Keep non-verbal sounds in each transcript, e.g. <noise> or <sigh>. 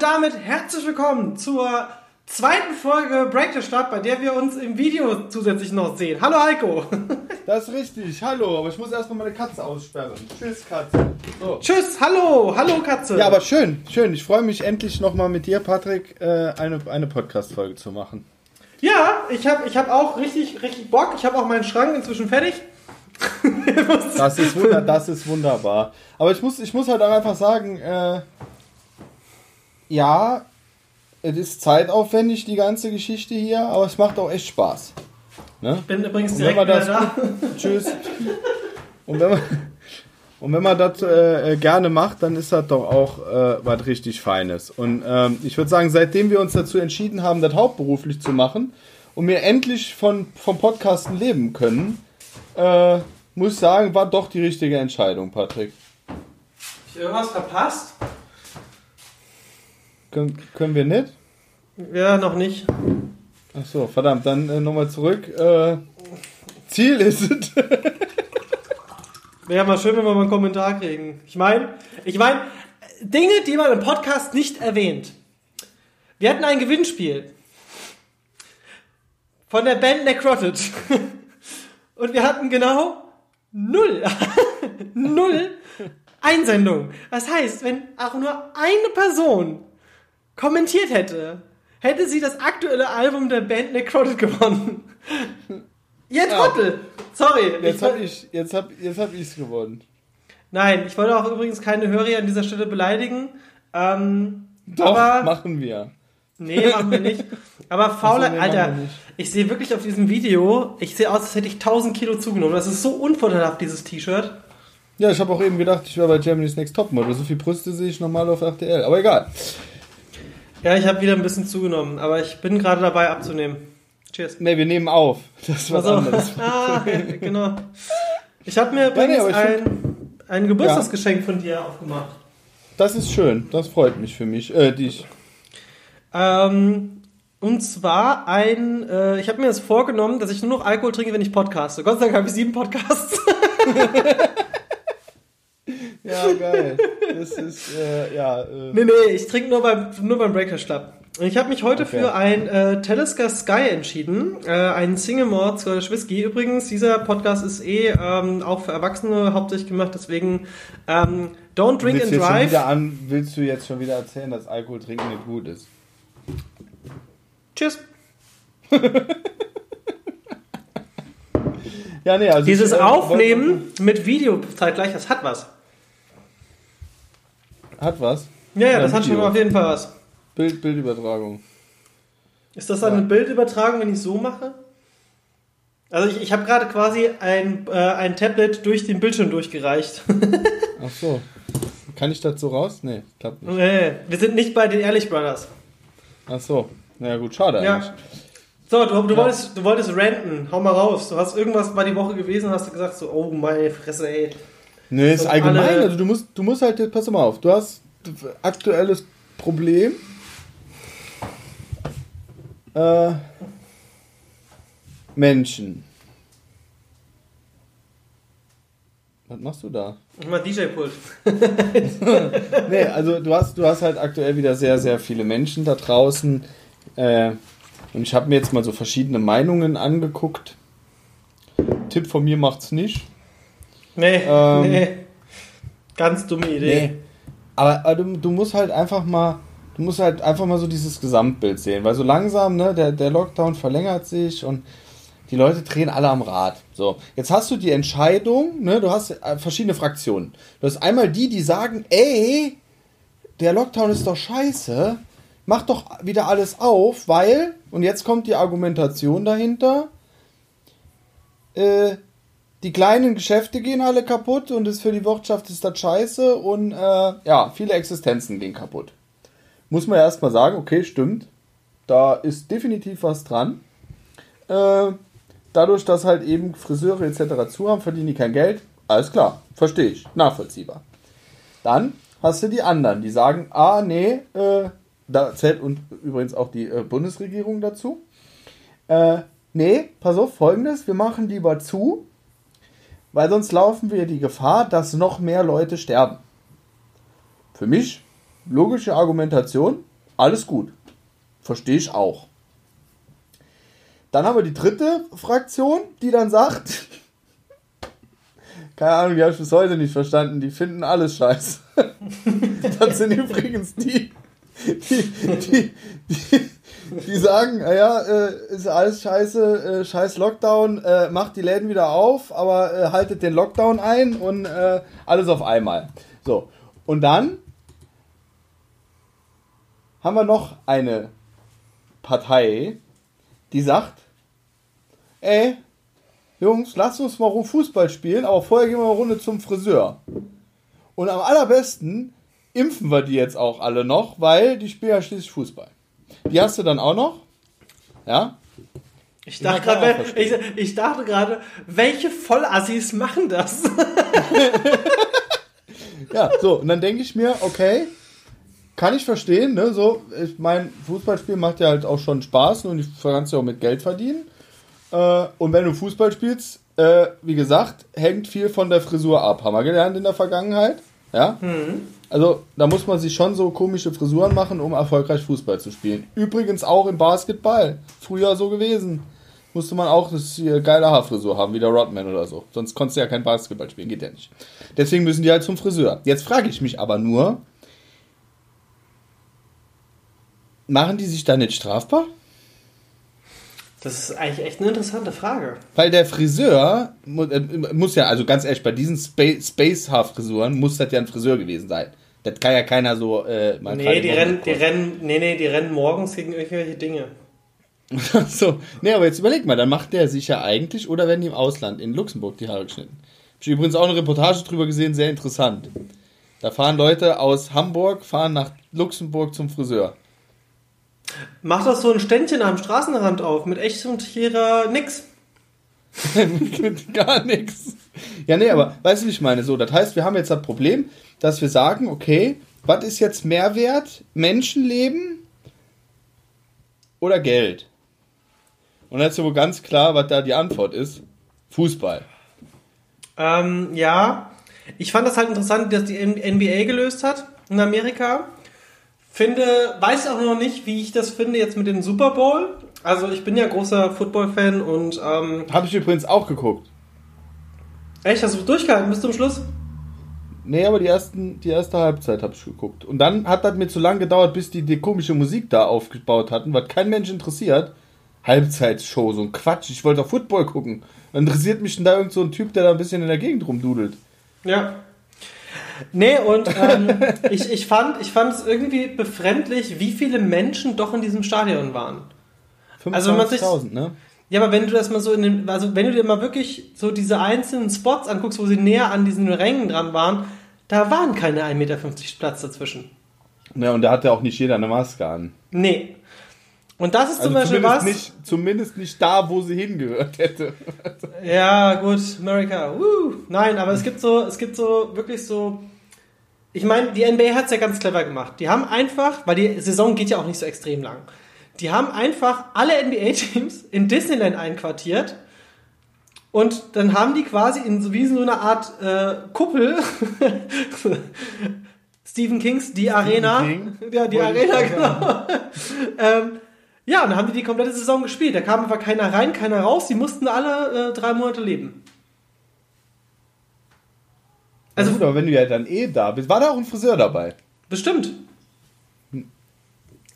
Und damit herzlich willkommen zur zweiten Folge Break the Start, bei der wir uns im Video zusätzlich noch sehen. Hallo Heiko. <laughs> Das ist richtig. Hallo, aber ich muss erstmal meine Katze aussperren. Tschüss, Katze. So. Tschüss, hallo, hallo Katze. Ja, aber schön, schön. Ich freue mich endlich nochmal mit dir, Patrick, äh, eine, eine Podcast-Folge zu machen. Ja, ich habe ich hab auch richtig, richtig Bock. Ich habe auch meinen Schrank inzwischen fertig. <laughs> das, ist wunder, das ist wunderbar. Aber ich muss, ich muss halt auch einfach sagen, äh, ja, es ist zeitaufwendig, die ganze Geschichte hier, aber es macht auch echt Spaß. Ne? Ich bin übrigens direkt wieder das, da. <laughs> Tschüss. Und wenn man, und wenn man das äh, gerne macht, dann ist das doch auch äh, was richtig Feines. Und ähm, ich würde sagen, seitdem wir uns dazu entschieden haben, das hauptberuflich zu machen und wir endlich von, vom Podcasten leben können, äh, muss ich sagen, war doch die richtige Entscheidung, Patrick. Ich irgendwas verpasst? Können, können wir nicht? Ja, noch nicht. Ach so, verdammt, dann äh, nochmal zurück. Äh, Ziel ist es. Wäre mal schön, wenn wir mal einen Kommentar kriegen. Ich meine, ich meine, Dinge, die man im Podcast nicht erwähnt. Wir hatten ein Gewinnspiel von der Band Necrotic. <laughs> Und wir hatten genau null, <laughs> null Einsendungen. Das heißt, wenn auch nur eine Person kommentiert hätte, hätte sie das aktuelle Album der Band Necrotic gewonnen. Ihr Trottel! Sorry. Jetzt habe ich jetzt hab, jetzt hab ich's gewonnen. Nein, ich wollte auch übrigens keine Hörer an dieser Stelle beleidigen. Ähm, Doch, aber, machen wir. Nee, machen wir nicht. Aber fauler, also, nee, Alter, ich sehe wirklich auf diesem Video, ich sehe aus, als hätte ich 1000 Kilo zugenommen. Das ist so unvorteilhaft, dieses T-Shirt. Ja, ich habe auch eben gedacht, ich wäre bei Germany's Next Topmodel. So viel Brüste sehe ich normal auf RTL. Aber egal. Ja, ich habe wieder ein bisschen zugenommen, aber ich bin gerade dabei abzunehmen. Cheers. Ne, wir nehmen auf. Das ist was also, anderes. <laughs> ah, genau. Ich habe mir übrigens ja, nee, ein, ein Geburtstagsgeschenk ja. von dir aufgemacht. Das ist schön. Das freut mich für mich. Äh, dich. Ähm, und zwar ein, äh, ich habe mir das vorgenommen, dass ich nur noch Alkohol trinke, wenn ich podcaste. Gott sei Dank habe ich sieben Podcasts. <laughs> <laughs> Ja, geil. Das ist, äh, ja. Äh. Nee, nee, ich trinke nur beim, nur beim Breakfast Club. Ich habe mich heute okay. für ein äh, Talisker Sky entschieden, äh, ein Single Malt Scottish Whisky. Übrigens, dieser Podcast ist eh ähm, auch für Erwachsene hauptsächlich gemacht, deswegen ähm, Don't Drink and Drive. An, willst du jetzt schon wieder erzählen, dass Alkohol trinken nicht gut ist? Tschüss. <laughs> ja, nee, also Dieses äh, Aufnehmen mit Video zeitgleich, das hat was. Hat was? Ja, ja, das hat schon auf jeden Fall was. Bild, Bildübertragung. Ist das dann ja. eine Bildübertragung, wenn ich so mache? Also ich, ich habe gerade quasi ein, äh, ein Tablet durch den Bildschirm durchgereicht. <laughs> Ach so. Kann ich das so raus? Nee, klappt nicht. Nee, wir sind nicht bei den Ehrlich Brothers. Ach so. Na ja, gut, schade ja. eigentlich. So, du, du, ja. wolltest, du wolltest ranten. Hau mal raus. Du hast irgendwas bei die Woche gewesen und hast du gesagt so, oh meine Fresse, ey. Nee, ist allgemein. Also du musst, du musst halt, pass mal auf, du hast aktuelles Problem. Äh, Menschen. Was machst du da? Ich mach DJ-Pult. <laughs> nee, also du hast, du hast halt aktuell wieder sehr, sehr viele Menschen da draußen. Äh, und ich habe mir jetzt mal so verschiedene Meinungen angeguckt. Tipp von mir macht's nicht. Nee, ähm, nee. Ganz dumme Idee. Nee. Aber, aber du, du, musst halt einfach mal, du musst halt einfach mal so dieses Gesamtbild sehen, weil so langsam, ne, der, der Lockdown verlängert sich und die Leute drehen alle am Rad. So, jetzt hast du die Entscheidung, ne, du hast äh, verschiedene Fraktionen. Du hast einmal die, die sagen, ey, der Lockdown ist doch scheiße, mach doch wieder alles auf, weil, und jetzt kommt die Argumentation dahinter, äh, die kleinen Geschäfte gehen alle kaputt und ist für die Wirtschaft ist das scheiße und äh, ja, viele Existenzen gehen kaputt. Muss man erstmal sagen, okay, stimmt. Da ist definitiv was dran. Äh, dadurch, dass halt eben Friseure etc. zu haben, verdienen die kein Geld. Alles klar, verstehe ich, nachvollziehbar. Dann hast du die anderen, die sagen, ah, nee, äh, da zählt und übrigens auch die äh, Bundesregierung dazu. Äh, nee, pass auf, folgendes, wir machen lieber zu, weil sonst laufen wir die Gefahr, dass noch mehr Leute sterben. Für mich logische Argumentation, alles gut. Verstehe ich auch. Dann haben wir die dritte Fraktion, die dann sagt, <laughs> keine Ahnung, die habe ich bis heute nicht verstanden, die finden alles scheiße. <laughs> das sind übrigens die, die, die, die, die sagen, naja, äh, ist alles scheiße, äh, scheiß Lockdown, äh, macht die Läden wieder auf, aber äh, haltet den Lockdown ein und äh, alles auf einmal. So, und dann haben wir noch eine Partei, die sagt, ey, Jungs, lasst uns mal Fußball spielen, aber vorher gehen wir eine Runde zum Friseur. Und am allerbesten impfen wir die jetzt auch alle noch, weil die spielen ja schließlich Fußball. Die hast du dann auch noch? Ja? Ich dachte gerade, ich, ich dachte gerade, welche Vollassis machen das? <laughs> ja, so, und dann denke ich mir, okay, kann ich verstehen, ne? So, ich mein, Fußballspielen macht ja halt auch schon Spaß und ich kannst ja auch mit Geld verdienen. Äh, und wenn du Fußball spielst, äh, wie gesagt, hängt viel von der Frisur ab. Haben wir gelernt in der Vergangenheit. Ja? Mhm. Also da muss man sich schon so komische Frisuren machen, um erfolgreich Fußball zu spielen. Übrigens auch im Basketball. Früher so gewesen. Musste man auch eine geile Haarfrisur haben, wie der Rodman oder so. Sonst konntest du ja kein Basketball spielen, geht ja nicht. Deswegen müssen die halt zum Friseur. Jetzt frage ich mich aber nur, machen die sich da nicht strafbar? Das ist eigentlich echt eine interessante Frage. Weil der Friseur muss, äh, muss ja, also ganz ehrlich, bei diesen Space-Haar-Frisuren muss das ja ein Friseur gewesen sein. Das kann ja keiner so äh, mal Nee, die rennen, die rennen, nee, nee, die rennen morgens gegen irgendwelche Dinge. <laughs> so, nee, aber jetzt überleg mal, dann macht der sich ja eigentlich, oder werden die im Ausland, in Luxemburg, die Haare geschnitten. Ich habe übrigens auch eine Reportage drüber gesehen, sehr interessant. Da fahren Leute aus Hamburg, fahren nach Luxemburg zum Friseur. Mach doch so ein Ständchen am Straßenrand auf mit echtem Tierer nix. <laughs> mit gar nichts. Ja, nee, aber weißt du, wie ich meine? So, das heißt, wir haben jetzt das Problem, dass wir sagen, okay, was ist jetzt Mehrwert? Menschenleben oder Geld? Und dann ist wohl ganz klar, was da die Antwort ist. Fußball. Ähm, ja. Ich fand das halt interessant, dass die NBA gelöst hat in Amerika. Finde, weiß auch noch nicht, wie ich das finde jetzt mit dem Super Bowl. Also ich bin ja großer Football-Fan und ähm, habe ich übrigens auch geguckt. Echt, hast du durchgehalten bis zum Schluss? Nee, aber die, ersten, die erste Halbzeit habe ich geguckt. Und dann hat das mir zu lang gedauert, bis die die komische Musik da aufgebaut hatten, was kein Mensch interessiert. Halbzeitshow, so ein Quatsch. Ich wollte auf Football gucken. Dann interessiert mich denn da irgend so ein Typ, der da ein bisschen in der Gegend rumdudelt. Ja. Nee, und ähm, <laughs> ich, ich, fand, ich fand es irgendwie befremdlich, wie viele Menschen doch in diesem Stadion waren. 25.000, also ne? Ja, aber wenn du das mal so in den, also wenn du dir mal wirklich so diese einzelnen Spots anguckst, wo sie näher an diesen Rängen dran waren, da waren keine 1,50 Meter Platz dazwischen. Ja, und da hatte auch nicht jeder eine Maske an. Nee. Und das ist also zum Beispiel was. Nicht, zumindest nicht da, wo sie hingehört hätte. <laughs> ja, gut, America. Woo. Nein, aber es gibt so, es gibt so wirklich so ich meine, die NBA hat es ja ganz clever gemacht. Die haben einfach, weil die Saison geht ja auch nicht so extrem lang, die haben einfach alle NBA-Teams in Disneyland einquartiert und dann haben die quasi in wie so eine Art äh, Kuppel <laughs> Stephen Kings Die Stephen Arena. King? Ja, die Wollte Arena, genau. <laughs> ähm, ja, und dann haben die die komplette Saison gespielt. Da kam einfach keiner rein, keiner raus. Die mussten alle äh, drei Monate leben. Also, aber wenn du ja dann eh da bist, war da auch ein Friseur dabei? Bestimmt.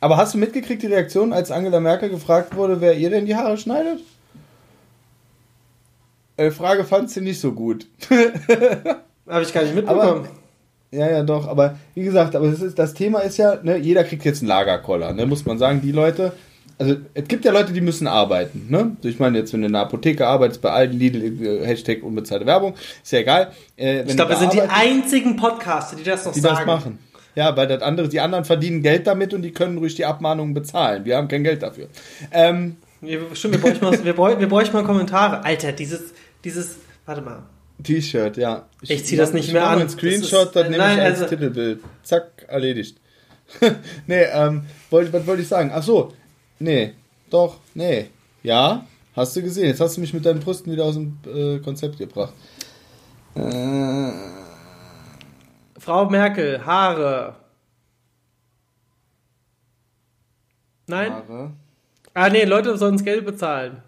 Aber hast du mitgekriegt die Reaktion, als Angela Merkel gefragt wurde, wer ihr denn die Haare schneidet? Äh, Frage fand sie nicht so gut. <laughs> Habe ich gar nicht mitbekommen. Aber, ja, ja, doch. Aber wie gesagt, aber das, ist, das Thema ist ja, ne, jeder kriegt jetzt einen Lagerkoller. Ne, muss man sagen, die Leute, also es gibt ja Leute, die müssen arbeiten. Ne? Ich meine, jetzt, wenn du in einer Apotheke arbeitest, bei allen Lidl, äh, Hashtag unbezahlte Werbung, ist ja egal. Äh, ich glaube, wir sind die einzigen Podcaster, die das noch die sagen. Die das machen. Ja, weil das andere, die anderen verdienen Geld damit und die können ruhig die Abmahnungen bezahlen. Wir haben kein Geld dafür. Ähm, ja, stimmt, wir bräuchten, mal, wir, bräuchten, wir bräuchten mal Kommentare. Alter, dieses, dieses, warte mal. T-Shirt, ja. Ich, ich ziehe das nicht mehr an. Ein Screenshot, das, das nehme ich als also, Titelbild. Zack, erledigt. <laughs> nee, ähm, wollt, was wollte ich sagen? Ach so, Nee, doch, nee. Ja, hast du gesehen. Jetzt hast du mich mit deinen Brüsten wieder aus dem äh, Konzept gebracht. Äh. Frau Merkel, Haare. Nein? Ware. Ah, nee, Leute sollen das Geld bezahlen.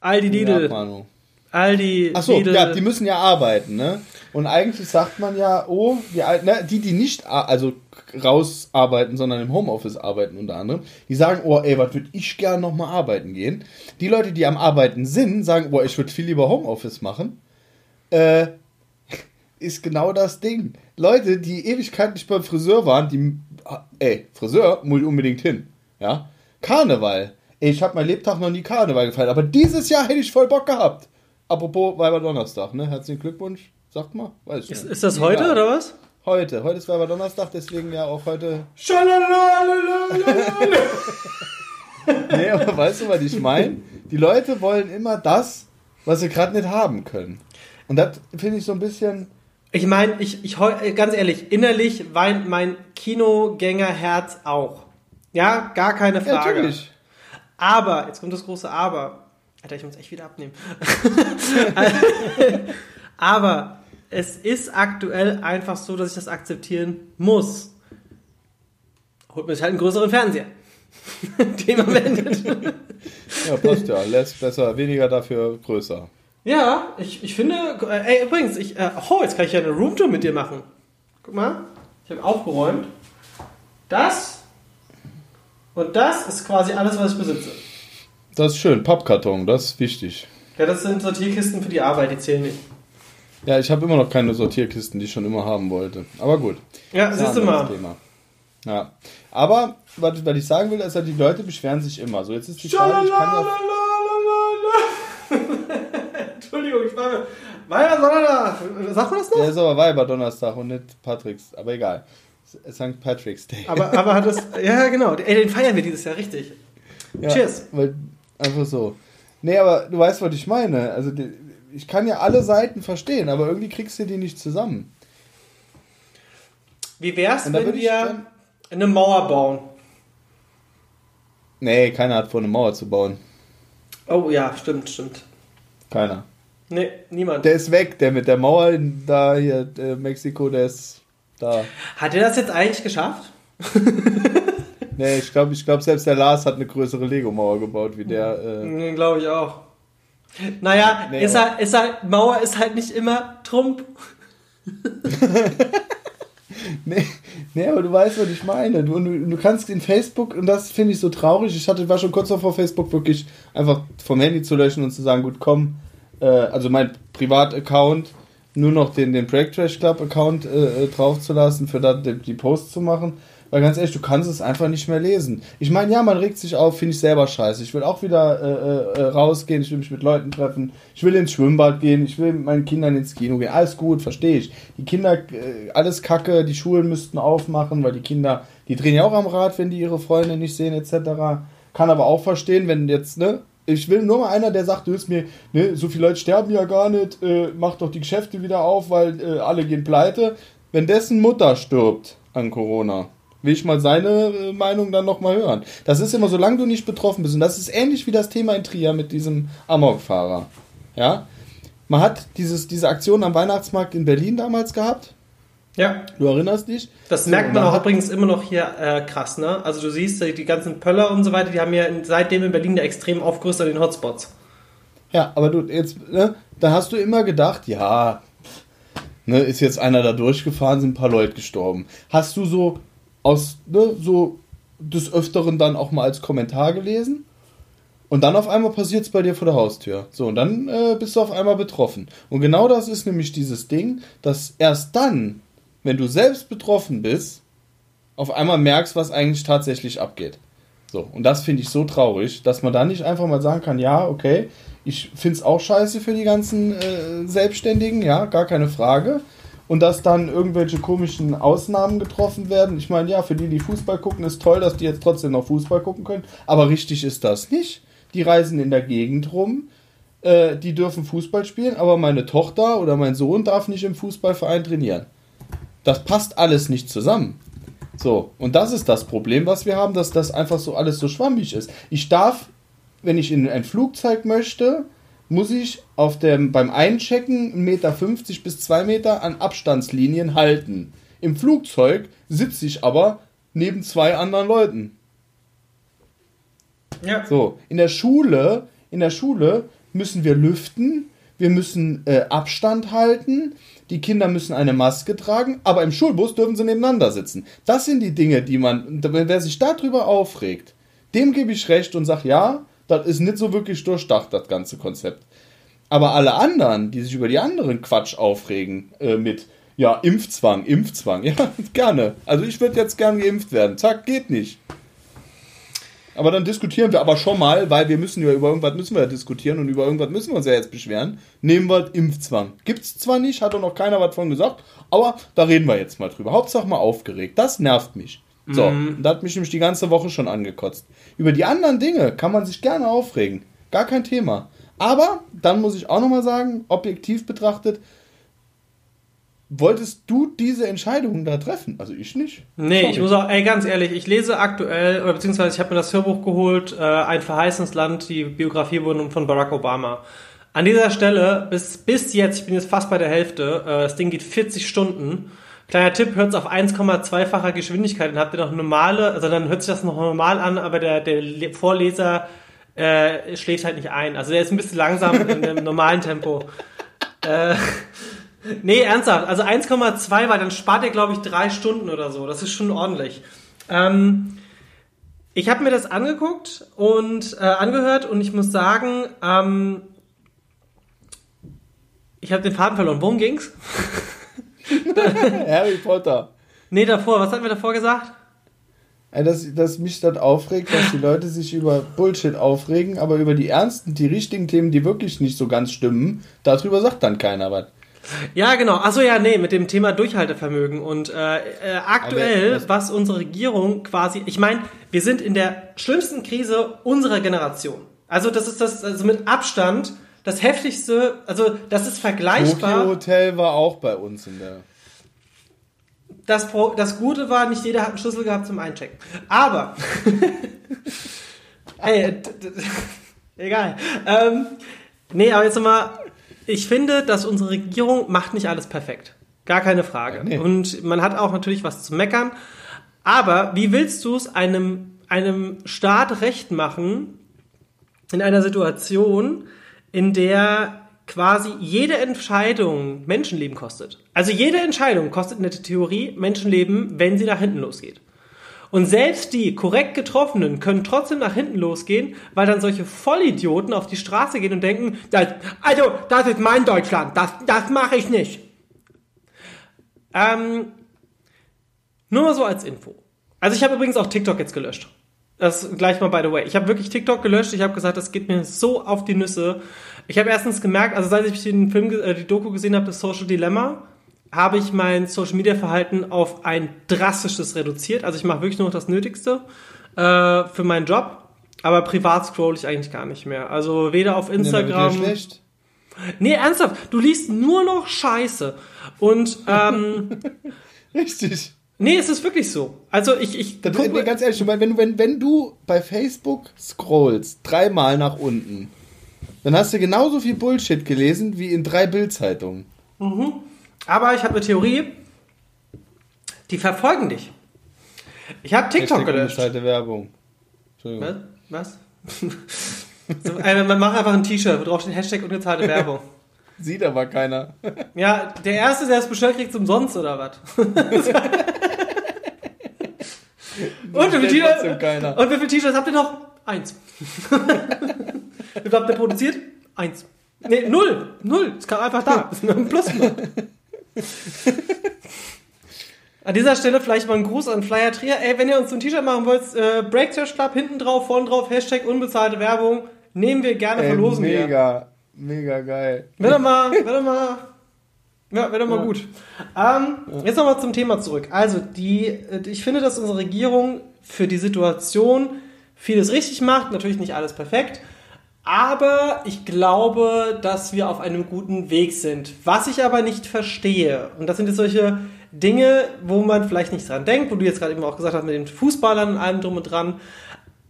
Aldi Lidl. Ja, Aldi Achso, ja, die müssen ja arbeiten, ne? Und eigentlich sagt man ja, oh, die, ne, die, die nicht also rausarbeiten, sondern im Homeoffice arbeiten unter anderem, die sagen, oh, ey, was würde ich gern nochmal arbeiten gehen. Die Leute, die am Arbeiten sind, sagen, oh, ich würde viel lieber Homeoffice machen. Äh, ist genau das Ding. Leute, die Ewigkeit nicht beim Friseur waren, die, ey, Friseur muss ich unbedingt hin. Ja? Karneval. Ey, ich habe mein Lebtag noch nie Karneval gefeiert, aber dieses Jahr hätte ich voll Bock gehabt. Apropos Weiber Donnerstag, ne? Herzlichen Glückwunsch. Sagt mal. Weiß ist, ist das heute ja. oder was? Heute. Heute ist Weiber Donnerstag, deswegen ja auch heute. nee, aber weißt du, was ich meine? Die Leute wollen immer das, was sie gerade nicht haben können. Und das finde ich so ein bisschen. Ich meine, ich, ich, ganz ehrlich, innerlich weint mein Kinogängerherz auch. Ja, gar keine Frage. Ja, natürlich. Aber, jetzt kommt das große Aber. Alter, ich muss echt wieder abnehmen. <laughs> Aber es ist aktuell einfach so, dass ich das akzeptieren muss. Holt mir halt einen größeren Fernseher. <laughs> Thema beendet. ja, passt ja. Lässt besser, weniger dafür größer. Ja, ich, ich finde, äh, ey, übrigens, ich, äh, oh, jetzt kann ich ja eine Roomtour mit dir machen. Guck mal, ich habe aufgeräumt. Das und das ist quasi alles, was ich besitze. Das ist schön, Pappkarton, das ist wichtig. Ja, das sind Sortierkisten für die Arbeit, die zählen nicht. Ja, ich habe immer noch keine Sortierkisten, die ich schon immer haben wollte. Aber gut. Ja, siehst du mal. Thema. Ja. Aber, was, was ich sagen will, ist halt, die Leute beschweren sich immer. So, jetzt ist die Frage, ich kann ja... Entschuldigung, ich war... Weiber Donnerstag. Sagt man das noch? Ja, ist aber Weiber Donnerstag und nicht Patricks. Aber egal. St. Patrick's Day. Aber, aber hat das. <laughs> Ja, genau. Ey, den feiern wir dieses Jahr richtig. Ja, Cheers. Weil, einfach so. Nee, aber du weißt, was ich meine. Also, ich kann ja alle Seiten verstehen, aber irgendwie kriegst du die nicht zusammen. Wie wär's, wenn wir eine Mauer bauen? Nee, keiner hat vor, eine Mauer zu bauen. Oh ja, stimmt, stimmt. Keiner. Nee, niemand. Der ist weg, der mit der Mauer da hier, äh, Mexiko, der ist da. Hat er das jetzt eigentlich geschafft? <laughs> nee, ich glaube, ich glaub, selbst der Lars hat eine größere Lego-Mauer gebaut wie der. Äh glaube ich auch. Naja, nee, ist, halt, ist halt, Mauer ist halt nicht immer Trump. <laughs> nee, nee, aber du weißt, was ich meine. Du, du, kannst in Facebook, und das finde ich so traurig, ich hatte, war schon kurz vor Facebook wirklich einfach vom Handy zu löschen und zu sagen, gut, komm, äh, also mein Privataccount, nur noch den, den Break Trash Club Account äh, äh draufzulassen, für da die, die Posts zu machen. Weil ganz ehrlich, du kannst es einfach nicht mehr lesen. Ich meine, ja, man regt sich auf, finde ich selber scheiße. Ich will auch wieder äh, äh, rausgehen, ich will mich mit Leuten treffen, ich will ins Schwimmbad gehen, ich will mit meinen Kindern ins Kino gehen. Alles gut, verstehe ich. Die Kinder, äh, alles kacke, die Schulen müssten aufmachen, weil die Kinder, die drehen ja auch am Rad, wenn die ihre Freunde nicht sehen, etc. Kann aber auch verstehen, wenn jetzt, ne, ich will nur mal einer, der sagt, du mir, ne, so viele Leute sterben ja gar nicht, äh, mach doch die Geschäfte wieder auf, weil äh, alle gehen pleite. Wenn dessen Mutter stirbt an Corona, will ich mal seine äh, Meinung dann nochmal hören. Das ist immer, solange du nicht betroffen bist. Und das ist ähnlich wie das Thema in Trier mit diesem Amokfahrer. Ja? Man hat dieses, diese Aktion am Weihnachtsmarkt in Berlin damals gehabt. Ja. Du erinnerst dich? Das merkt man auch übrigens immer noch hier äh, krass, ne? Also du siehst, die ganzen Pöller und so weiter, die haben ja seitdem in Berlin ja extrem aufgerüstet an den Hotspots. Ja, aber du jetzt, ne, da hast du immer gedacht, ja, ne, ist jetzt einer da durchgefahren, sind ein paar Leute gestorben. Hast du so aus, ne, so des Öfteren dann auch mal als Kommentar gelesen. Und dann auf einmal passiert es bei dir vor der Haustür. So, und dann äh, bist du auf einmal betroffen. Und genau das ist nämlich dieses Ding, dass erst dann, wenn du selbst betroffen bist, auf einmal merkst, was eigentlich tatsächlich abgeht. So, und das finde ich so traurig, dass man da nicht einfach mal sagen kann, ja, okay, ich finde es auch scheiße für die ganzen äh, Selbstständigen, ja, gar keine Frage und dass dann irgendwelche komischen Ausnahmen getroffen werden. Ich meine, ja, für die, die Fußball gucken, ist toll, dass die jetzt trotzdem noch Fußball gucken können, aber richtig ist das nicht. Die reisen in der Gegend rum, äh, die dürfen Fußball spielen, aber meine Tochter oder mein Sohn darf nicht im Fußballverein trainieren. Das passt alles nicht zusammen. So, und das ist das Problem, was wir haben, dass das einfach so alles so schwammig ist. Ich darf, wenn ich in ein Flugzeug möchte, muss ich auf dem, beim Einchecken 1,50 Meter bis 2 Meter an Abstandslinien halten. Im Flugzeug sitze ich aber neben zwei anderen Leuten. Ja. So, in der Schule, in der Schule müssen wir lüften, wir müssen äh, Abstand halten, die Kinder müssen eine Maske tragen, aber im Schulbus dürfen sie nebeneinander sitzen. Das sind die Dinge, die man, wer sich darüber aufregt, dem gebe ich recht und sage, ja, das ist nicht so wirklich durchdacht, das ganze Konzept. Aber alle anderen, die sich über die anderen Quatsch aufregen, äh, mit, ja, Impfzwang, Impfzwang, <laughs> ja, gerne. Also ich würde jetzt gern geimpft werden. Zack, geht nicht. Aber dann diskutieren wir aber schon mal, weil wir müssen ja über irgendwas müssen wir ja diskutieren und über irgendwas müssen wir uns ja jetzt beschweren. Nehmen wir Impfzwang. Gibt's zwar nicht, hat doch noch keiner was von gesagt, aber da reden wir jetzt mal drüber. Hauptsache mal aufgeregt. Das nervt mich. So, Mhm. das hat mich nämlich die ganze Woche schon angekotzt. Über die anderen Dinge kann man sich gerne aufregen. Gar kein Thema. Aber dann muss ich auch nochmal sagen, objektiv betrachtet, wolltest du diese Entscheidungen da treffen? Also ich nicht. Nee, Sorry. ich muss auch, ey, ganz ehrlich, ich lese aktuell, oder beziehungsweise ich habe mir das Hörbuch geholt, äh, Ein verheißenes Land, die Biografie von Barack Obama. An dieser Stelle, bis, bis jetzt, ich bin jetzt fast bei der Hälfte, äh, das Ding geht 40 Stunden. Kleiner Tipp, hört es auf 1,2-facher Geschwindigkeit, dann habt ihr noch normale, also dann hört sich das noch normal an, aber der, der Le- Vorleser äh, schläft halt nicht ein. Also der ist ein bisschen langsam in dem normalen Tempo. <laughs> Äh, Nee, ernsthaft. Also 1,2, weil dann spart ihr, glaube ich, drei Stunden oder so. Das ist schon ordentlich. Ähm, ich habe mir das angeguckt und äh, angehört und ich muss sagen, ähm, ich habe den Faden verloren. Worum ging's? <laughs> Harry Potter. Nee, davor. Was hatten wir davor gesagt? Dass, dass mich das aufregt, dass die Leute sich über Bullshit aufregen, aber über die ernsten, die richtigen Themen, die wirklich nicht so ganz stimmen, darüber sagt dann keiner was. Ja, genau. Achso, ja, nee, mit dem Thema Durchhaltevermögen. Und äh, äh, aktuell, Aber was- unsere Regierung quasi, ich meine, wir sind in der schlimmsten Krise unserer Generation. Also das ist das, also mit Abstand das heftigste, also das ist Tokyo vergleichbar. Hotel war auch bei uns in der. Das, Pro, das Gute war, nicht jeder hat einen Schlüssel gehabt zum Einchecken. Aber, <laughs> ey, <laughs> egal. Ähm, nee, aber jetzt nochmal, ich finde, dass unsere Regierung macht nicht alles perfekt. Gar keine Frage. Ja, nee. Und man hat auch natürlich was zu meckern. Aber wie willst du es einem, einem Staat recht machen, in einer Situation, in der quasi jede Entscheidung Menschenleben kostet. Also jede Entscheidung kostet in der Theorie Menschenleben, wenn sie nach hinten losgeht. Und selbst die korrekt getroffenen können trotzdem nach hinten losgehen, weil dann solche Vollidioten auf die Straße gehen und denken, das, also das ist mein Deutschland, das, das mache ich nicht. Ähm, nur mal so als Info. Also ich habe übrigens auch TikTok jetzt gelöscht. Das gleich mal by the way. Ich habe wirklich TikTok gelöscht. Ich habe gesagt, das geht mir so auf die Nüsse. Ich habe erstens gemerkt, also seit ich den Film, äh, die Doku gesehen habe, das Social Dilemma, habe ich mein Social Media Verhalten auf ein drastisches reduziert. Also ich mache wirklich nur noch das Nötigste äh, für meinen Job. Aber privat scroll ich eigentlich gar nicht mehr. Also weder auf Instagram. Ja, schlecht. nee, ernsthaft, du liest nur noch Scheiße. Und ähm, <laughs> Richtig. nee, es ist wirklich so. Also ich, ich Das, guck nee, mir- ganz ehrlich, wenn, du- wenn, wenn du bei Facebook scrollst, dreimal nach unten, dann hast du genauso viel Bullshit gelesen wie in drei Bildzeitungen. Aber ich habe eine Theorie, die verfolgen dich. Ich habe TikTok Hashtag gelöscht. unbezahlte Werbung. Entschuldigung. Was? Was? <laughs> so, äh, man macht einfach ein T-Shirt, wo drauf steht Hashtag unbezahlte Werbung. <laughs> Sieht aber keiner. <laughs> Ja, der Erste, der es bestellt, kriegt es umsonst oder was? Und wie viele und wie viele T-Shirts habt ihr noch? Eins. wie viel habt ihr produziert? Eins. Nee, null. Null. Es kam einfach da. Plus. <laughs> An dieser Stelle vielleicht mal ein Gruß an Flyer Trier. Ey, wenn ihr uns so ein T-Shirt machen wollt, äh, Breakthrough Club hinten drauf, vorne drauf, Hashtag unbezahlte Werbung. Nehmen wir gerne, Ey, verlosen wir. mega, mega geil. Wäre doch mal, wäre doch mal, ja, wäre doch mal gut. Ähm, Jetzt nochmal zum Thema zurück. Also, die, äh, ich finde, dass unsere Regierung für die Situation vieles richtig macht, natürlich nicht alles perfekt, aber ich glaube, dass wir auf einem guten Weg sind. Was ich aber nicht verstehe, und das sind jetzt solche Dinge, wo man vielleicht nicht dran denkt, wo du jetzt gerade eben auch gesagt hast mit den Fußballern und allem drum und dran.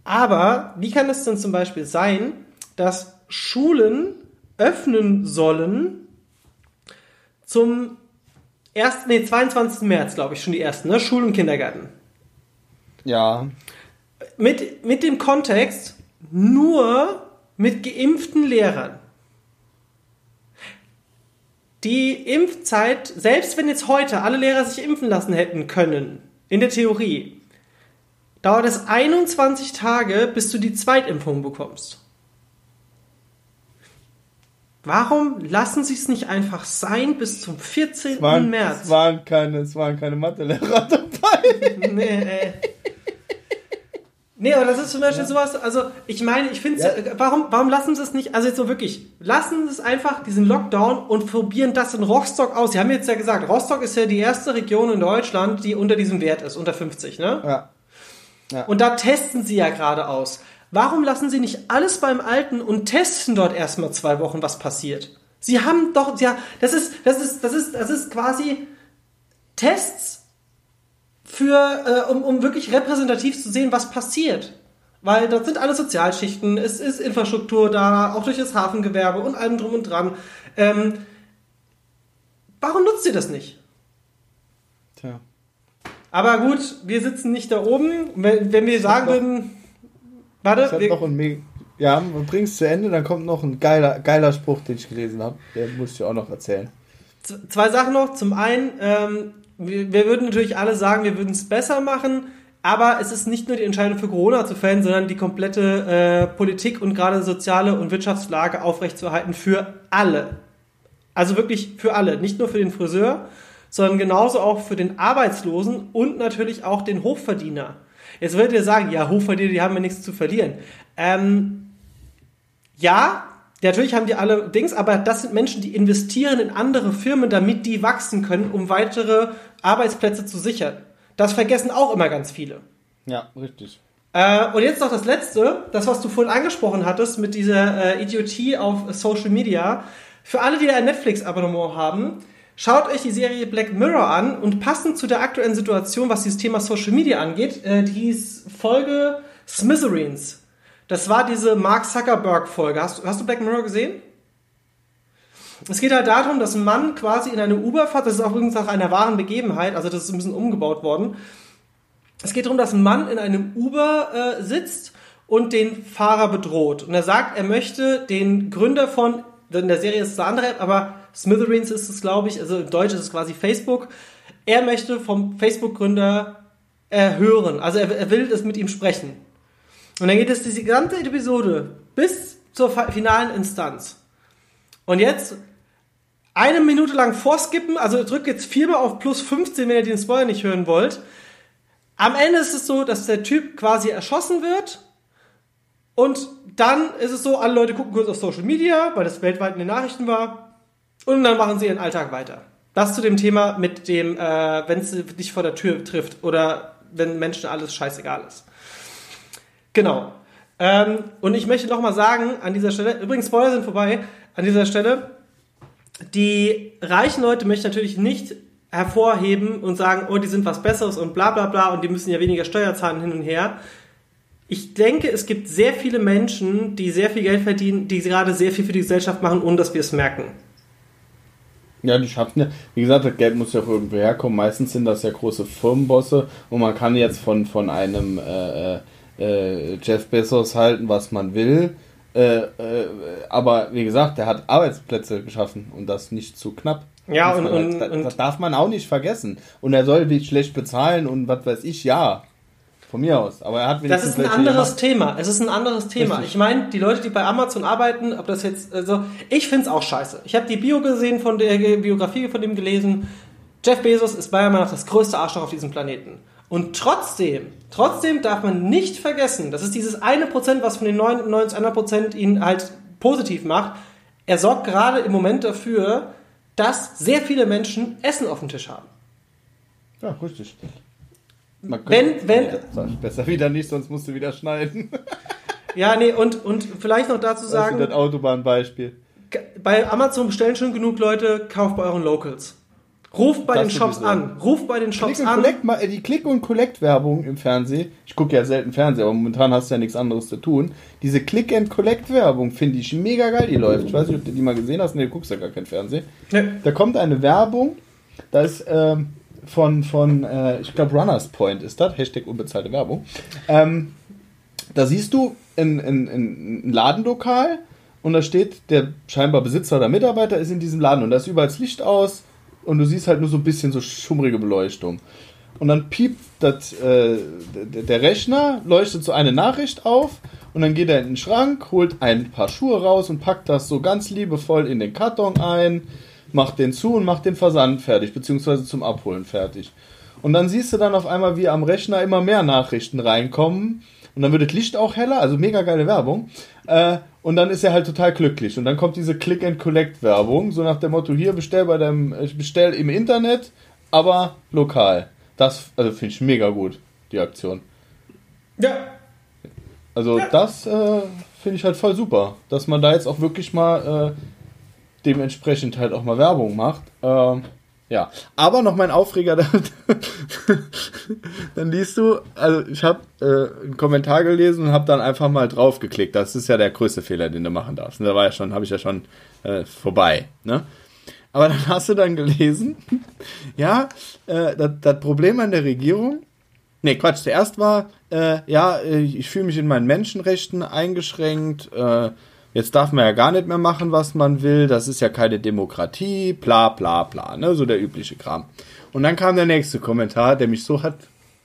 Aber wie kann es denn zum Beispiel sein, dass Schulen öffnen sollen zum 1., nee, 22. März, glaube ich, schon die ersten, ne? Schulen und Kindergarten. Ja. Mit, mit dem Kontext, nur mit geimpften Lehrern. Die Impfzeit, selbst wenn jetzt heute alle Lehrer sich impfen lassen hätten können, in der Theorie, dauert es 21 Tage, bis du die Zweitimpfung bekommst. Warum lassen sie es nicht einfach sein bis zum 14. Es waren, März? Es waren keine, es waren keine Mathelehrer <laughs> dabei. nee, ey. Nee, aber das ist zum Beispiel sowas, also ich meine, ich finde, Ja. warum, warum lassen sie es nicht, also jetzt so wirklich, lassen sie es einfach, diesen Lockdown und probieren das in Rostock aus. Sie haben jetzt ja gesagt, Rostock ist ja die erste Region in Deutschland, die unter diesem Wert ist, unter 50, ne? Ja. Und da testen sie ja gerade aus. Warum lassen sie nicht alles beim Alten und testen dort erstmal zwei Wochen, was passiert? Sie haben doch, ja, das ist, das ist, das ist, das ist quasi Tests für, äh, um, um wirklich repräsentativ zu sehen, was passiert. Weil dort sind alle Sozialschichten, es ist Infrastruktur da, auch durch das Hafengewerbe und allem drum und dran. Ähm, warum nutzt ihr das nicht? Tja. Aber gut, wir sitzen nicht da oben. Wenn, wenn wir sagen würden, warte, wir, noch ein ja, wir bringen es zu Ende, dann kommt noch ein geiler, geiler Spruch, den ich gelesen habe. Der muss ich auch noch erzählen. Zwei Sachen noch. Zum einen, ähm, wir, würden natürlich alle sagen, wir würden es besser machen, aber es ist nicht nur die Entscheidung für Corona zu fällen, sondern die komplette äh, Politik und gerade soziale und Wirtschaftslage aufrechtzuerhalten für alle. Also wirklich für alle, nicht nur für den Friseur, sondern genauso auch für den Arbeitslosen und natürlich auch den Hochverdiener. Jetzt werdet ihr sagen, ja, Hochverdiener, die haben ja nichts zu verlieren. Ähm, ja, natürlich haben die alle Dings, aber das sind Menschen, die investieren in andere Firmen, damit die wachsen können, um weitere Arbeitsplätze zu sichern. Das vergessen auch immer ganz viele. Ja, richtig. Äh, und jetzt noch das Letzte, das, was du vorhin angesprochen hattest mit dieser äh, Idiotie auf Social Media. Für alle, die ein Netflix-Abonnement haben, schaut euch die Serie Black Mirror an und passend zu der aktuellen Situation, was dieses Thema Social Media angeht, äh, die hieß Folge Smithereens. Das war diese Mark Zuckerberg-Folge. Hast, hast du Black Mirror gesehen? Es geht halt darum, dass ein Mann quasi in eine Uber fährt, das ist auch übrigens nach einer wahren Begebenheit, also das ist ein bisschen umgebaut worden. Es geht darum, dass ein Mann in einem Uber äh, sitzt und den Fahrer bedroht. Und er sagt, er möchte den Gründer von, in der Serie ist es eine andere App, aber Smithereens ist es, glaube ich, also im Deutsch ist es quasi Facebook. Er möchte vom Facebook-Gründer äh, hören, also er, er will das mit ihm sprechen. Und dann geht es diese gesamte Episode bis zur finalen Instanz. Und jetzt eine Minute lang vorskippen, also drückt jetzt viermal auf plus 15, wenn ihr den Spoiler nicht hören wollt. Am Ende ist es so, dass der Typ quasi erschossen wird. Und dann ist es so, alle Leute gucken kurz auf Social Media, weil das weltweit in den Nachrichten war. Und dann machen sie ihren Alltag weiter. Das zu dem Thema mit dem, äh, wenn es dich vor der Tür trifft oder wenn Menschen alles scheißegal ist. Genau. Ähm, und ich möchte nochmal sagen, an dieser Stelle, übrigens Spoiler sind vorbei, an dieser Stelle, die reichen Leute möchte ich natürlich nicht hervorheben und sagen, oh, die sind was Besseres und bla bla bla und die müssen ja weniger Steuer zahlen hin und her. Ich denke, es gibt sehr viele Menschen, die sehr viel Geld verdienen, die gerade sehr viel für die Gesellschaft machen, ohne dass wir es merken. Ja, die schaffen ja. Wie gesagt, das Geld muss ja auch irgendwo herkommen. Meistens sind das ja große Firmenbosse und man kann jetzt von, von einem äh, äh, Jeff Bezos halten, was man will. Äh, äh, aber wie gesagt, der hat Arbeitsplätze geschaffen und das nicht zu knapp. Ja, und- man und- das, und- das darf man auch nicht vergessen. Und er soll wie schlecht bezahlen und was weiß ich, ja. Von mir aus. Aber er hat Das ist ein anderes. Thema. Es ist ein anderes Thema. Richtig. Ich meine, die Leute, die bei Amazon arbeiten, ob das jetzt, also ich find's auch scheiße. Ich habe die Bio gesehen, von der Biografie von dem gelesen. Jeff Bezos ist meiner Meinung nach das größte Arschloch auf diesem Planeten. Und trotzdem, trotzdem darf man nicht vergessen, das ist dieses eine Prozent, was von den 99 anderen Prozent ihn halt positiv macht. Er sorgt gerade im Moment dafür, dass sehr viele Menschen Essen auf dem Tisch haben. Ja, richtig. Man Wenn- wenn- Das sag ich besser wieder nicht, sonst musst du wieder schneiden. <laughs> Ja, nee, und, und vielleicht noch dazu Sagen, das Autobahnbeispiel. bei Amazon bestellen schon genug Leute, kauft bei euren Locals. Ruft bei Das den Shops sowieso. an. Ruft bei den Shops Click an. Collect, äh, die Click- und Collect-Werbung im Fernsehen, ich gucke ja selten Fernsehen, aber momentan hast du ja nichts anderes zu tun. Diese Click- and Collect-Werbung finde ich mega geil, die läuft. Ich weiß nicht, ob du die mal gesehen hast, nee, du guckst ja gar kein Fernsehen. Nee. Da kommt eine Werbung, da ist ähm, von, von äh, ich glaube, Runners Point ist das, Hashtag unbezahlte Werbung. Ähm, da siehst du ein, ein, ein Ladenlokal und da steht der scheinbar Besitzer oder Mitarbeiter ist in diesem Laden und da ist überall das Licht aus und du siehst halt nur so ein bisschen so schummrige Beleuchtung. Und dann piept das, äh, der Rechner, leuchtet so eine Nachricht auf und dann geht er in den Schrank, holt ein paar Schuhe raus und packt das so ganz liebevoll in den Karton ein, macht den zu und macht den Versand fertig, beziehungsweise zum Abholen fertig. Und dann siehst du dann auf einmal, wie am Rechner immer mehr Nachrichten reinkommen. Und dann wird das Licht auch heller, also mega geile Werbung. Äh, und dann ist er halt total glücklich. Und dann kommt diese Click-and-Collect-Werbung, so nach dem Motto, hier bestell bei deinem, ich bestell im Internet, aber lokal. Das also finde ich mega gut, die Aktion. Ja. Also Ja. das äh, finde ich halt voll super, dass man da jetzt auch wirklich mal äh, dementsprechend halt auch mal Werbung macht. Ähm, ja, aber noch mein Aufreger, <laughs> dann, dann liest du, also ich habe äh, einen Kommentar gelesen und habe dann einfach mal draufgeklickt. Das ist ja der größte Fehler, den du machen darfst. Und da war ja schon, habe ich ja schon äh, vorbei. Ne? Aber dann hast du dann gelesen, <laughs> ja, äh, das, das Problem an der Regierung, nee, Quatsch, zuerst war, äh, ja, äh, ich fühle mich in meinen Menschenrechten eingeschränkt, äh, jetzt darf man ja gar nicht mehr machen, was man will, das ist ja keine Demokratie, bla bla bla, ne, so der übliche Kram. Und dann kam der nächste Kommentar, der mich so hat,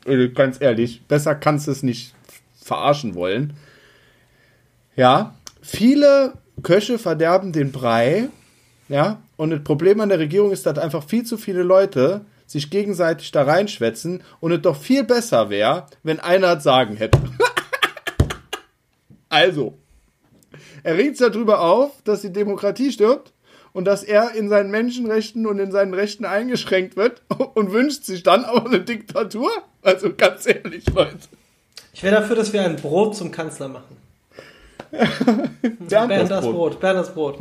äh, ganz ehrlich, besser kannst du es nicht verarschen wollen. Ja, viele Köche verderben den Brei, ja, und das Problem an der Regierung ist, dass einfach viel zu viele Leute sich gegenseitig da reinschwätzen und es doch viel besser wäre, wenn einer das Sagen hätte. <laughs> also, er regt sich darüber auf, dass die Demokratie stirbt und dass er in seinen Menschenrechten und in seinen Rechten eingeschränkt wird <laughs> und wünscht sich dann aber eine Diktatur? Also ganz ehrlich, Leute. Ich wäre dafür, dass wir ein Brot zum Kanzler machen. <laughs> Bernd das Brot. Bernd das Brot.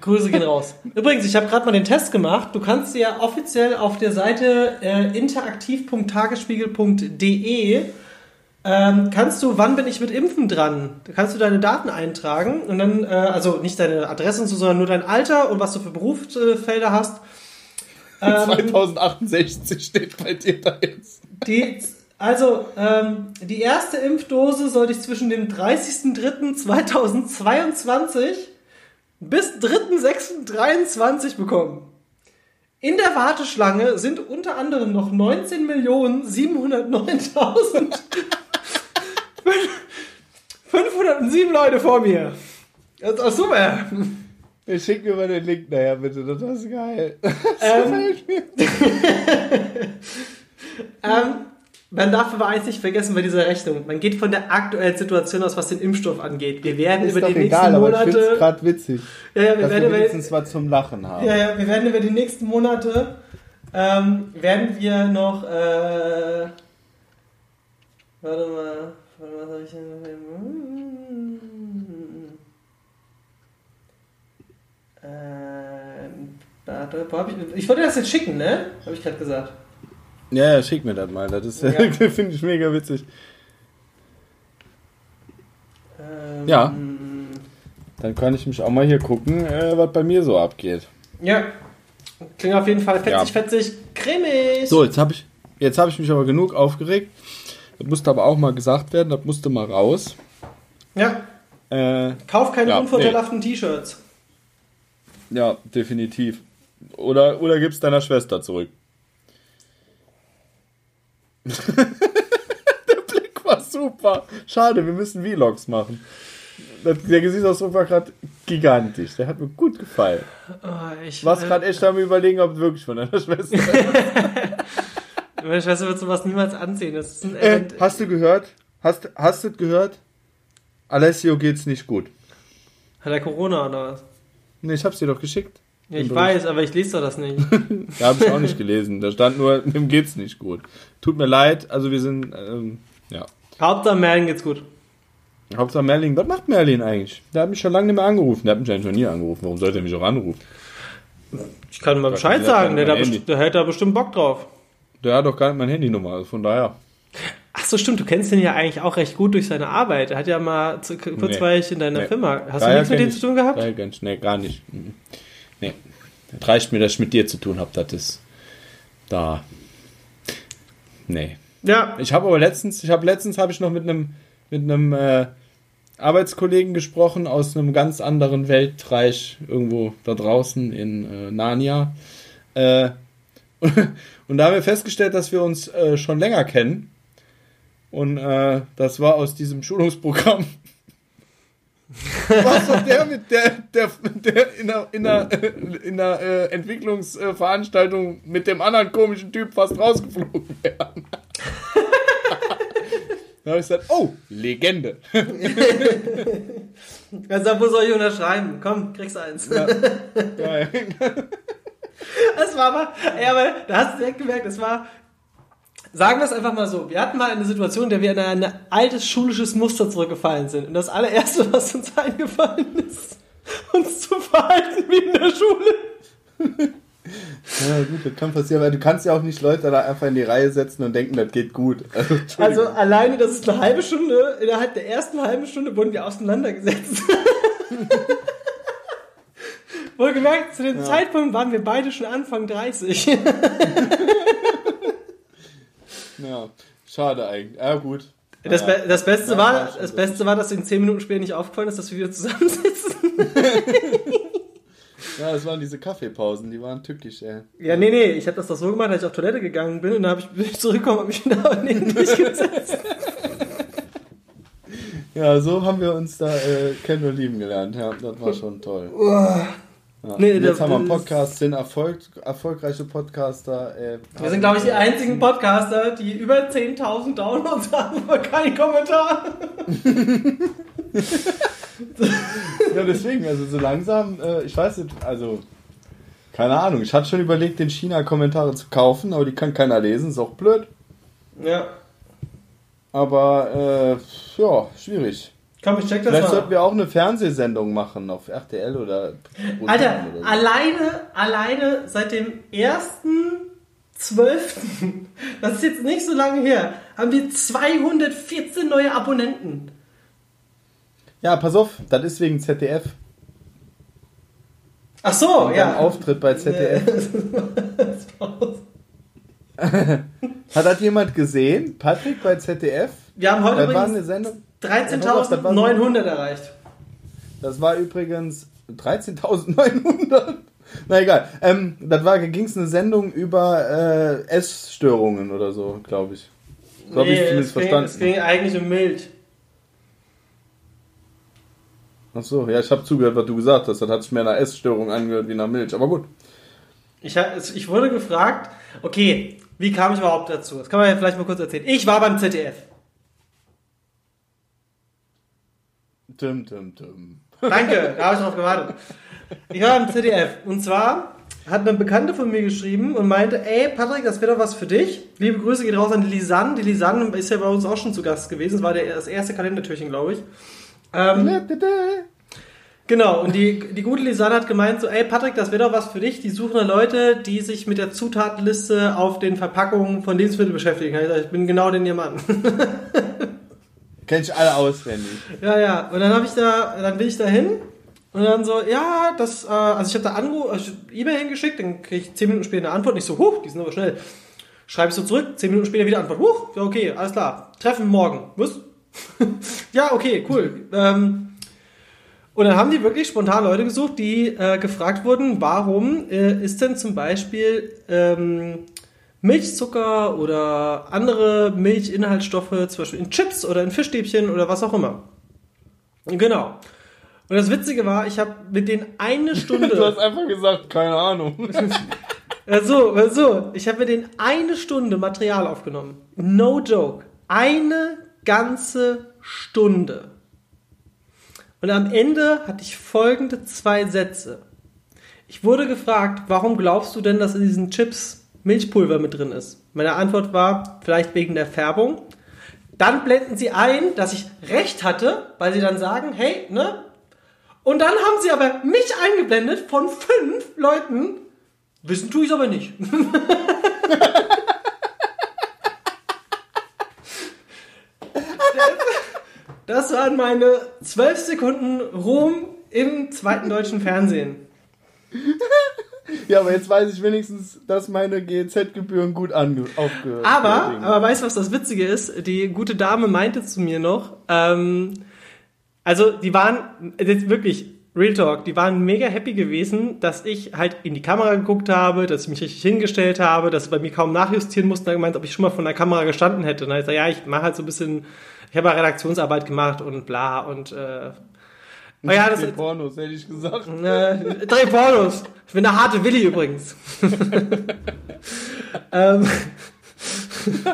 Grüße gehen raus. Übrigens, ich habe gerade mal den Test gemacht. Du kannst ja offiziell auf der Seite äh, interaktiv.tagesspiegel.de ähm, kannst du, wann bin ich mit Impfen dran? Kannst du deine Daten eintragen und dann, äh, also nicht deine Adresse und so, sondern nur dein Alter und was du für Berufsfelder hast. Ähm, 2068 steht bei dir da jetzt. Die, also, ähm, die erste Impfdose sollte ich zwischen dem 30.03.2022 bis 3.06.23 bekommen. In der Warteschlange sind unter anderem noch 19.709.507 Leute vor mir. Das ist doch super. Ich schick mir mal den Link nachher, bitte. Das ist geil. <laughs> Das Ähm. <laughs> Ähm, man darf aber eins nicht vergessen bei dieser Rechnung. Man geht von der aktuellen Situation aus, was den Impfstoff angeht. Wir werden Ist über die nächsten egal, aber ich finde es Monate. gerade witzig. Ja, ja, wir dass werden wir über, wenigstens was zum Lachen haben. ja, ja, wir werden über die nächsten Monate ähm, werden wir noch. Äh, warte mal. Warte, was hab ich denn? Ähm, warte, wo hab ich, ich wollte das jetzt schicken, ne? Habe ich gerade gesagt. Ja, ja, schick mir das mal. Das ist Ja. <laughs> finde ich mega witzig. Ähm, Ja. Dann kann ich mich auch mal hier gucken, äh, was bei mir so abgeht. Ja. Klingt auf jeden Fall fetzig, Ja. fetzig, cremig. So, jetzt habe ich, jetzt habe ich mich aber genug aufgeregt. Das musste aber auch mal gesagt werden. Das musste mal raus. Ja. Äh, Kauf keine Ja, unvorteilhaften T-Shirts. ja, definitiv. Oder, oder gib's deiner Schwester zurück. <laughs> Der Blick war super. Schade, wir müssen Vlogs machen. Der Gesichtsausdruck war gerade gigantisch. Der hat mir gut gefallen. Oh, ich, Was gerade echt am überlegen, ob es wirklich von deiner Schwester ist. <laughs> <laughs> Meine Schwester wird sowas niemals anziehen. Das ist ein äh, hast du gehört? Hast, hast du gehört? Alessio geht's nicht gut. Hat er Corona oder was? Nee, ich hab's dir doch geschickt. Ja, ich Im weiß, aber ich lese doch das nicht. <laughs> Ja, habe ich auch nicht gelesen. Da stand nur, ihm geht's nicht gut. Tut mir leid, also wir sind, ähm, ja. Hauptsache Merlin geht's gut. Hauptsache Merlin, was macht Merlin eigentlich? Der hat mich schon lange nicht mehr angerufen. Der hat mich eigentlich noch nie angerufen. Warum sollte er mich auch anrufen? Ich kann mal Bescheid sagen, der, da Handy. der hält da bestimmt Bock drauf. Der hat doch gar nicht meine Handynummer, also von daher. Ach so, stimmt, du kennst den ja eigentlich auch recht gut durch seine Arbeit. Er hat ja mal zu, kurzweilig in deiner Nee. Firma. Hast Daher du nichts mit dem zu tun gehabt? Daher ganz, nee, gar nicht. Mhm. Nee. Das reicht mir, dass ich mit dir zu tun habe. Das ist da. Nee. Ja. Ich habe aber letztens, ich habe letztens habe ich noch mit einem mit einem äh, Arbeitskollegen gesprochen aus einem ganz anderen Weltreich irgendwo da draußen in äh, Narnia. Äh, und da haben wir festgestellt, dass wir uns äh, schon länger kennen. Und äh, das war aus diesem Schulungsprogramm. Was doch der mit der, der, der in der, in der, in der äh, Entwicklungsveranstaltung mit dem anderen komischen Typ fast rausgeflogen wäre. <laughs> da habe ich gesagt, oh, Legende. <laughs> Also, wo soll ich unterschreiben? Komm, kriegst eins. Ja. Ja. Das war aber, ja, aber da hast du direkt gemerkt, das war, sagen wir es einfach mal so, wir hatten mal eine Situation, in der wir in ein altes schulisches Muster zurückgefallen sind. Und das allererste, was uns eingefallen ist, uns zu verhalten wie in der Schule. Ja, gut, das kann passieren, weil du kannst ja auch nicht Leute da einfach in die Reihe setzen und denken, das geht gut. Also. Also alleine, das ist eine halbe Stunde, innerhalb der ersten halben Stunde wurden wir auseinandergesetzt. <laughs> Wohlgemerkt, zu dem Zeitpunkt waren wir beide schon Anfang 30. <laughs> ja, schade eigentlich. Ja, gut. Das. Be das, Beste Ja, war, das. Beste war, dass in 10 Minuten später nicht aufgefallen ist, dass wir wieder zusammensitzen. <laughs> Ja, das waren diese Kaffeepausen, die waren tückisch, ey. Ja, nee, nee, ich habe das doch so gemacht, dass ich auf Toilette gegangen bin und dann hab ich, bin ich zurückgekommen und mich <laughs> wieder neben dich gesetzt. Ja, so haben wir uns da äh, kennen und lieben gelernt. Ja, das war schon toll. Ja. Nee, jetzt das- haben wir einen Podcast, sind Erfolg, erfolgreiche Podcaster. Äh, Wir sind, glaube ich, die einzigen Podcaster, die über 10.000 Downloads <laughs> haben, aber kein Kommentar. <laughs> Ja, deswegen, also so langsam, äh, ich weiß nicht, also, keine Ahnung. Ich hatte schon überlegt, den China-Kommentare zu kaufen, aber die kann keiner lesen, ist auch blöd. Ja. Aber, äh, ja, schwierig. Komm, ich check das Vielleicht mal. sollten wir auch eine Fernsehsendung machen auf RTL oder. Alter, oder so. alleine, alleine seit dem 1.12., das ist jetzt nicht so lange her, haben wir 214 neue Abonnenten. Ja, pass auf, das ist wegen ZDF. Ach so, Wegen ja. Auftritt bei ZDF. <laughs> <laughs> Hat das jemand gesehen? Patrick bei ZDF? Wir haben heute war eine übrigens 13.900 erreicht. Das war übrigens 13.900. Na egal. Ähm, das war, ging es eine Sendung über äh, Essstörungen oder so, glaube ich. So habe ich Nee, zumindest es, ging, verstanden. es ging eigentlich um Milch. Ach so, ja, ich habe zugehört, was du gesagt hast. Das hat sich mehr nach Essstörung angehört wie nach Milch. Aber gut. Ich, ich wurde gefragt, okay, wie kam ich überhaupt dazu? Das kann man ja vielleicht mal kurz erzählen. Ich war beim ZDF. Tim, tim, tim. Danke, da habe ich drauf gewartet. Ich war im ZDF. Und zwar hat eine Bekannte von mir geschrieben und meinte, ey Patrick, das wäre doch was für dich. Liebe Grüße geht raus an die Lisanne. Die Lisanne ist ja bei uns auch schon zu Gast gewesen. Das war der, das erste Kalendertürchen, glaube ich. Ähm, genau, und die, die gute Lisanne hat gemeint so, ey Patrick, das wäre doch was für dich. Die suchen da Leute, die sich mit der Zutatenliste auf den Verpackungen von Lebensmitteln beschäftigen. Ich, gesagt, ich bin genau den ihr Mann. <laughs> Kenn ich alle auswendig. Ja, ja. Und dann habe ich da, dann bin ich da hin und dann so, ja, das, äh, also ich habe da Anruf, also E-Mail hingeschickt, dann kriege ich zehn Minuten später eine Antwort. Nicht so, huch, die sind aber schnell. Schreibe ich so zurück, zehn Minuten später wieder Antwort. Huch, ja, okay, alles klar. Treffen morgen. Was? <laughs> ja, okay, cool. Ähm, und dann haben die wirklich spontan Leute gesucht, die äh, gefragt wurden, warum äh, ist denn zum Beispiel ähm, Milchzucker oder andere Milchinhaltsstoffe, zum Beispiel in Chips oder in Fischstäbchen oder was auch immer. Genau. Und das Witzige war, ich habe mit denen eine <laughs> Du Stunde. hast einfach gesagt, keine Ahnung. <laughs> So, so, ich habe mit denen eine Stunde Material aufgenommen. No joke. Eine ganze Stunde. Und am Ende hatte ich folgende zwei Sätze. Ich wurde gefragt, warum glaubst du denn, dass in diesen Chips Milchpulver mit drin ist? Meine Antwort war, vielleicht wegen der Färbung. Dann blenden sie ein, dass ich recht hatte, weil sie dann sagen, hey, ne? Und dann haben sie aber mich eingeblendet von fünf Leuten. Wissen tue ich aber nicht. <laughs> Das waren meine zwölf Sekunden Ruhm im zweiten deutschen Fernsehen. Ja, aber jetzt weiß ich wenigstens, dass meine GEZ-Gebühren gut aufgehört Aber, aber weißt du, was das Witzige ist? Die gute Dame meinte zu mir noch, ähm, also die waren, jetzt wirklich, Real Talk, die waren mega happy gewesen, dass ich halt in die Kamera geguckt habe, dass ich mich richtig hingestellt habe, dass sie bei mir kaum nachjustieren mussten, gemeint, ob ich schon mal von der Kamera gestanden hätte. Und dann ich ja, ich mache halt so ein bisschen, ich habe ja Redaktionsarbeit gemacht und bla und äh, oh ja, das Dreh Pornos, hätte ich gesagt. äh, drei Pornos. Ich bin der harte Willi übrigens. <laughs> ähm,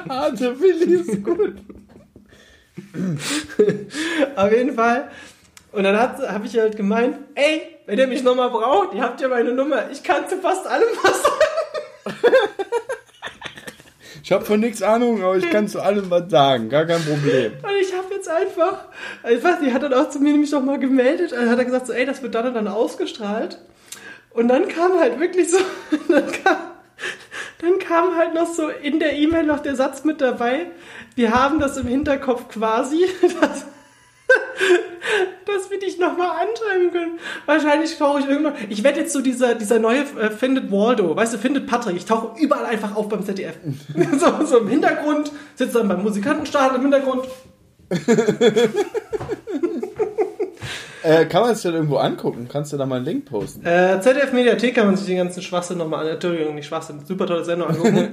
Harte Willi ist gut. Auf jeden Fall. Und dann habe ich halt gemeint, ey, wenn ihr mich nochmal braucht, ihr habt ja meine Nummer. Ich kann zu fast allem was sagen. <laughs> Ich habe von nichts Ahnung, aber ich kann zu allem was sagen. Gar kein Problem. <laughs> Und ich habe jetzt einfach, ich weiß nicht, hat dann auch zu mir nämlich nochmal gemeldet, dann hat er gesagt so, ey, das wird dann dann ausgestrahlt. Und dann kam halt wirklich so, <laughs> dann kam, dann kam halt noch so in der E-Mail noch der Satz mit dabei, wir haben das im Hinterkopf quasi, <laughs> dass, <laughs> dass wir dich nochmal anschreiben können. Wahrscheinlich tauche ich irgendwann. Ich werde jetzt so dieser, dieser neue äh, Findet Waldo, weißt du, findet Patrick. Ich tauche überall einfach auf beim ZDF. <laughs> so, so im Hintergrund, sitze dann beim Musikantenstart im Hintergrund. <laughs> Äh, kann man es denn irgendwo angucken? Kannst du da mal einen Link posten? Äh, ZDF Mediathek kann man sich den ganzen Schwachsinn nochmal an. Entschuldigung, nicht Schwachsinn, super tolle Sendung angucken.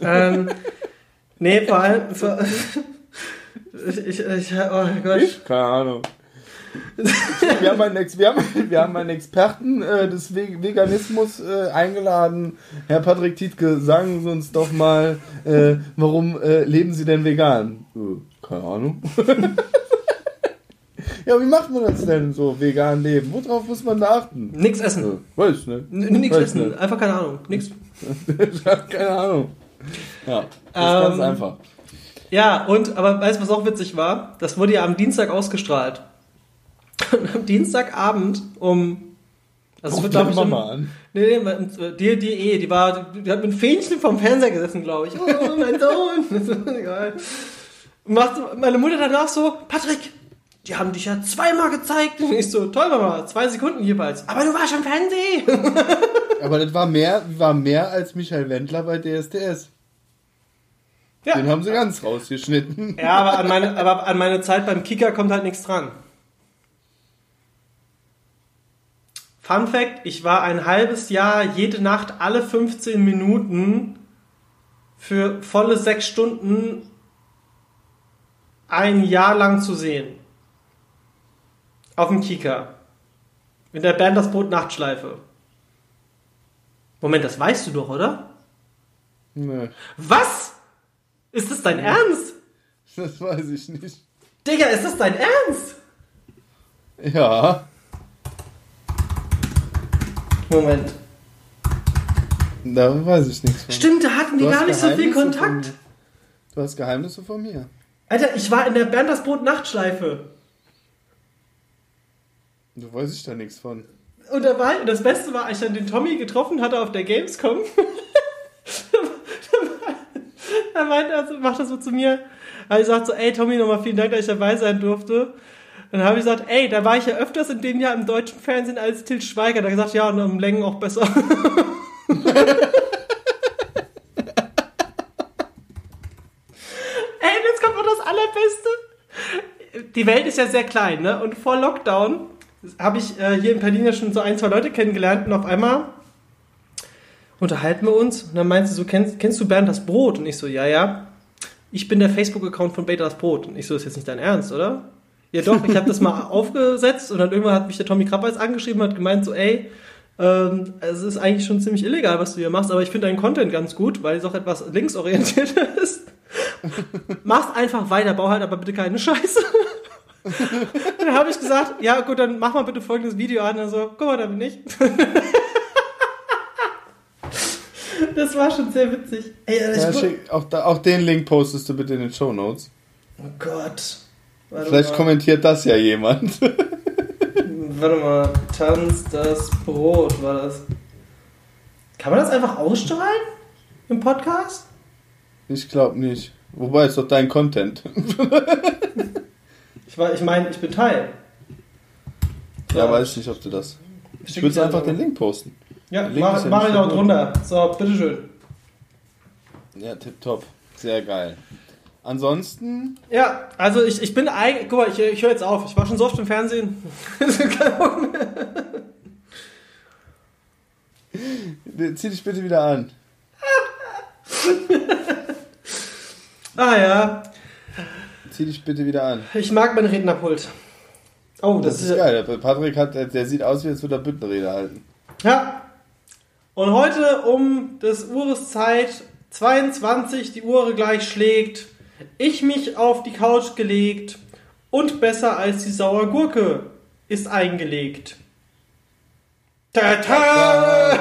ähm, nee, vor allem. Vor, ich, ich, oh Gott. Ich? Keine Ahnung. wir, haben einen wir, haben, wir haben einen Experten äh, des Ve Veganismus äh, eingeladen. Herr Patrick Tietke, sagen Sie uns doch mal, äh, warum äh, leben Sie denn vegan? Äh, keine Ahnung. <laughs> ja, wie macht man das denn so, vegan leben? Worauf muss man da achten? Nix essen. Äh, weiß nicht. N nix Weiß essen. nicht. Einfach keine Ahnung. Nix. <laughs> Ich hab keine Ahnung. Ja, das ist ganz Ähm, einfach. Ja, und, aber weißt du, was auch witzig war? Das wurde ja am Dienstag ausgestrahlt. Und am Dienstagabend um. Das wird, glaube ich, um, Mama an. Nee, nee, um- die, die eh, die war, die hat mit einem Fähnchen vom Fernseher gesessen, glaube ich. Oh, mein Sohn. <laughs> Und macht meine Mutter danach so, Patrick, die haben dich ja zweimal gezeigt. Und ich so, toll, Mama, zwei Sekunden jeweils. Aber du warst schon Fernsehen. <laughs> Aber das war mehr, war mehr als Michael Wendler bei DSDS. Ja. Den haben sie ganz rausgeschnitten. Ja, aber an meine, aber an meine Zeit beim Kicker kommt halt nichts dran. Fun Fact, ich war ein halbes Jahr jede Nacht alle 15 Minuten für volle sechs Stunden ein Jahr lang zu sehen. Auf dem Kicker. In der Band das Boot Nachtschleife. Moment, das weißt du doch, oder? Nee, Was? Ist das dein Ernst? das weiß ich nicht. Digga, ist das dein Ernst? Ja, Moment. da weiß ich nichts von. Stimmt, da hatten die gar nicht so viel Kontakt. Du hast Geheimnisse von mir. Alter, ich war in der Bernd das Brot Nachtschleife. Du weiß ich da nichts von. Und da war, und das Beste war, als ich dann den Tommy getroffen hatte auf der Gamescom. <laughs> <laughs> er, so, macht er so zu mir. Er sagt so, ey Tommy, nochmal vielen Dank, dass ich dabei sein durfte. Dann habe ich gesagt, ey, da war ich ja öfters in dem Jahr im deutschen Fernsehen als Til Schweiger. Da gesagt, ja, und um Längen auch besser. <laughs> ey, und jetzt kommt noch das Allerbeste. Die Welt ist ja sehr klein, ne? Und vor Lockdown habe ich äh, hier in Berlin ja schon so ein, zwei Leute kennengelernt und auf einmal unterhalten wir uns und dann meinst du so, kennst, kennst du Bernd das Brot? Und ich so, ja, ja. Ich bin der Facebook-Account von Beta das Brot. Und ich so, ist jetzt nicht dein Ernst, oder? Ja doch, ich habe das mal <laughs> aufgesetzt und dann irgendwann hat mich der Tommy Krabbeis angeschrieben und hat gemeint so, ey, ähm, es ist eigentlich schon ziemlich illegal, was du hier machst, aber ich finde deinen Content ganz gut, weil es auch etwas linksorientiert <laughs> ist. Mach's einfach weiter, bau halt aber bitte keine Scheiße. <laughs> dann habe ich gesagt, ja gut, dann mach mal bitte folgendes Video an. Und so, guck mal, da bin ich. Das war schon sehr witzig. Ey, ich Ja, schick, auch, da, auch den Link postest du bitte in den Show Notes. oh Gott. Warte Vielleicht mal. kommentiert das ja jemand. <laughs> Warte mal, Tanz das Brot war das. Kann man das einfach ausstrahlen? Im Podcast? ich glaube nicht. Wobei, ist doch dein Content. Ich, war- ich meine, ich bin Teil. Ja, weiß ich nicht, ob du das. Ich würde einfach den Link posten. Ja, mach, ist mach ich verboten. drunter. So, bitteschön. Ja, tipptopp. Sehr geil. Ansonsten, Ja, also ich, ich bin eigentlich. Guck mal, ich, ich höre jetzt auf. Ich war schon so oft im Fernsehen. <laughs> Zieh dich bitte wieder an. <laughs> ah ja, Zieh dich bitte wieder an. ich mag mein Rednerpult. Oh, das, Das ist geil. Der Patrick hat, der sieht aus, wie als würde er Büttenrede halten. Ja. Und heute um des Uhres Zeit 22, die Uhr gleich schlägt, ich mich auf die Couch gelegt und besser als die saure Gurke ist eingelegt. Ta-ta!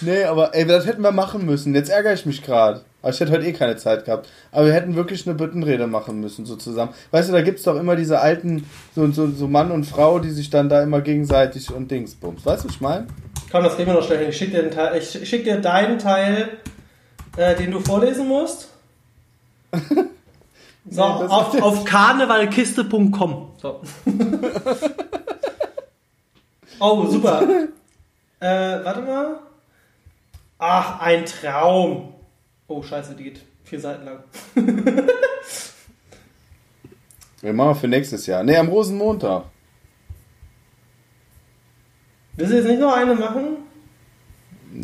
Nee, aber ey, das hätten wir machen müssen. Jetzt ärgere ich mich gerade. Aber ich hätte heute eh keine Zeit gehabt. Aber wir hätten wirklich eine Büttenrede machen müssen, so zusammen. Weißt du, da gibt's doch immer diese alten, so, so, so Mann und Frau, die sich dann da immer gegenseitig und Dingsbums. Weißt du, was ich meine? Komm, das kriegen wir noch schnell hin. Ich schicke dir, den Teil- ich schick dir deinen Teil, äh, den du vorlesen musst. <laughs> So, Nee, auf, auf karnevalkiste.com. So. <laughs> oh, super. äh, warte mal. Ach, ein Traum. Oh, scheiße, die geht vier Seiten lang. <laughs> Wir machen für nächstes Jahr. Nee, am Rosenmontag. Willst du jetzt nicht noch eine machen?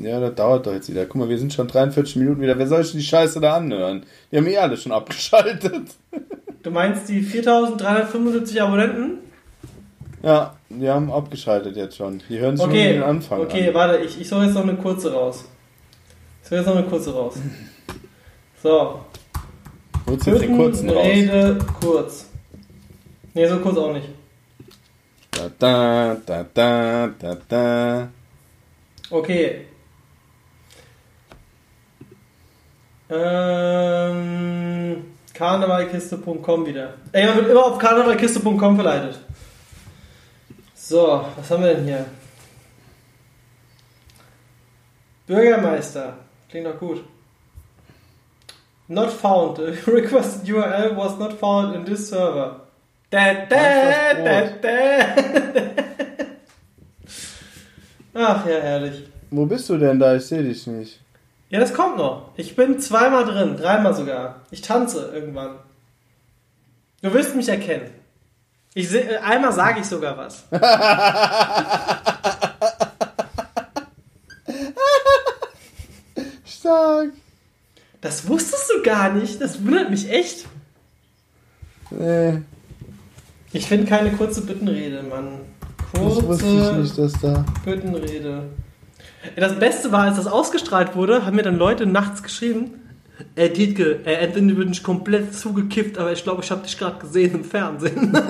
Ja, das dauert doch jetzt wieder. Guck mal, wir sind schon 43 Minuten wieder. Wer soll sich die Scheiße da anhören? Die haben eh alle schon abgeschaltet. <laughs> Du meinst die 4375 Abonnenten? Ja, die haben abgeschaltet jetzt schon. Die hören sich nur Okay, den Anfang okay, an. warte, ich, ich suche jetzt noch eine kurze raus. Ich suche jetzt noch eine kurze raus. <laughs> So, Holst jetzt den kurzen raus. Rede kurz. Nee, so kurz auch nicht. Da, da, da, da, da, da. Okay. Ähm, Karnevalkiste.com wieder. Ey, man wird immer auf karnevalkiste.com verleitet. So, was haben wir denn hier? Bürgermeister. Klingt doch gut. Not found. <laughs> The requested URL was not found in this server. Da, da, da, da. <laughs> Ach ja, herrlich. Wo bist du denn da? Ich sehe dich nicht. Ja, das kommt noch. Ich bin zweimal drin, dreimal sogar. Ich tanze irgendwann. Du wirst mich erkennen. Ich seh, äh, einmal sage ich sogar was. <laughs> Stark. Das wusstest du gar nicht. Das wundert mich echt. Nee, Ich finde keine kurze Bittenrede, Mann. das wusste ich Kurze nicht, dass da. Bittenrede. Das Beste war, als das ausgestrahlt wurde, haben mir dann Leute nachts geschrieben, äh, Dietke, äh, entweder bin ich komplett zugekifft, aber ich glaube, ich habe dich gerade gesehen im Fernsehen. <laughs>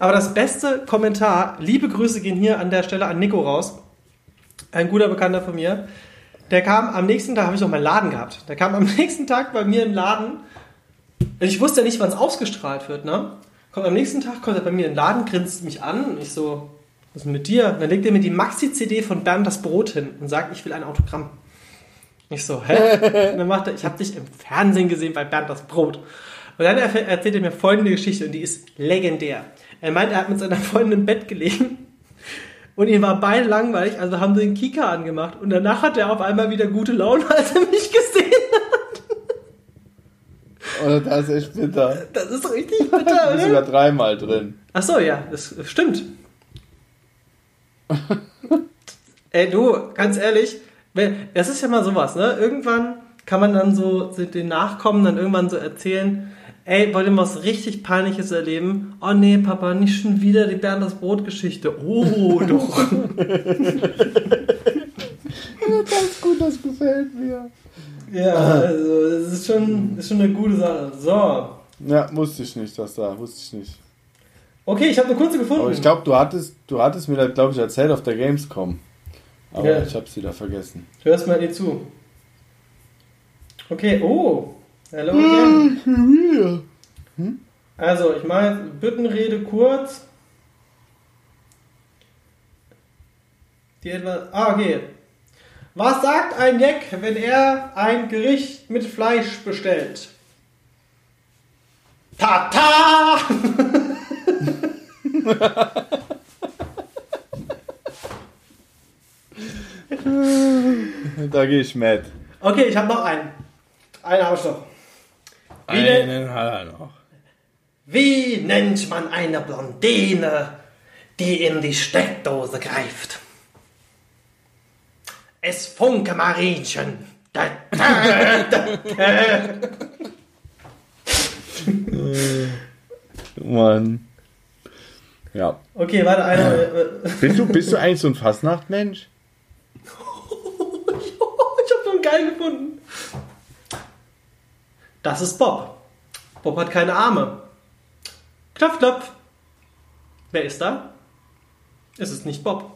aber das beste Kommentar, liebe Grüße gehen hier an der Stelle an Nico raus, ein guter Bekannter von mir, der kam am nächsten Tag, habe ich noch meinen Laden gehabt, der kam am <laughs> nächsten Tag bei mir im Laden und ich wusste ja nicht, wann es ausgestrahlt wird, ne? Kommt am nächsten Tag, kommt er bei mir den Laden, grinst mich an und ich so, was ist denn mit dir? Und dann legt er mir die Maxi-CD von Bernd das Brot hin und sagt, ich will ein Autogramm. Ich so, hä? Und dann macht er, ich habe dich im Fernsehen gesehen bei Bernd das Brot. Und dann erzählt er mir folgende Geschichte und die ist legendär. Er meint, er hat mit seiner Freundin im Bett gelegen und ihm war beide langweilig, also haben sie den Kika angemacht und danach hat er auf einmal wieder gute Laune, <laughs> als er mich gesehen hat. Oder da ist echt bitter. Das ist richtig Du bitter, bist oder? sogar dreimal drin. Ach so, ja, das stimmt. Ey, du, ganz ehrlich, das ist ja mal sowas, ne? Irgendwann kann man dann so den Nachkommen dann irgendwann so erzählen, ey, wollt ihr mal was richtig Peinliches erleben? Oh nee, Papa, nicht schon wieder die Bernd das Brot-Geschichte. Oh, <laughs> doch. Das ist gut, das gefällt mir. ja, also, das ist schon, ist schon eine gute Sache. So. Ja, wusste ich nicht, dass da, wusste ich nicht. Okay, ich habe eine kurze gefunden. Aber ich glaube, du hattest, du hattest mir das, glaube ich, erzählt auf der Gamescom. Aber Ja. ich hab's wieder vergessen. Du hörst mal nicht zu. Okay, oh. Hello again. Also, ich mache jetzt Büttenrede kurz. Die etwa. Ah, okay. Was sagt ein Jack, wenn er ein Gericht mit Fleisch bestellt? Tata! Da gehe ich mit. Okay, ich habe noch einen. Einen habe ich noch. Wie, nen- Einen hat er noch. wie nennt man eine Blondine, die in die Steckdose greift? Es funke Marienchen. Da, da, da, da. Mann. Ja. Okay, warte, einer. äh, Bist du, bist du eigentlich so ein Fastnachtmensch? <laughs> ich habe so einen geilen gefunden. Das ist Bob. Bob hat keine Arme. Klopf, klopf. Wer ist da? Es ist nicht Bob.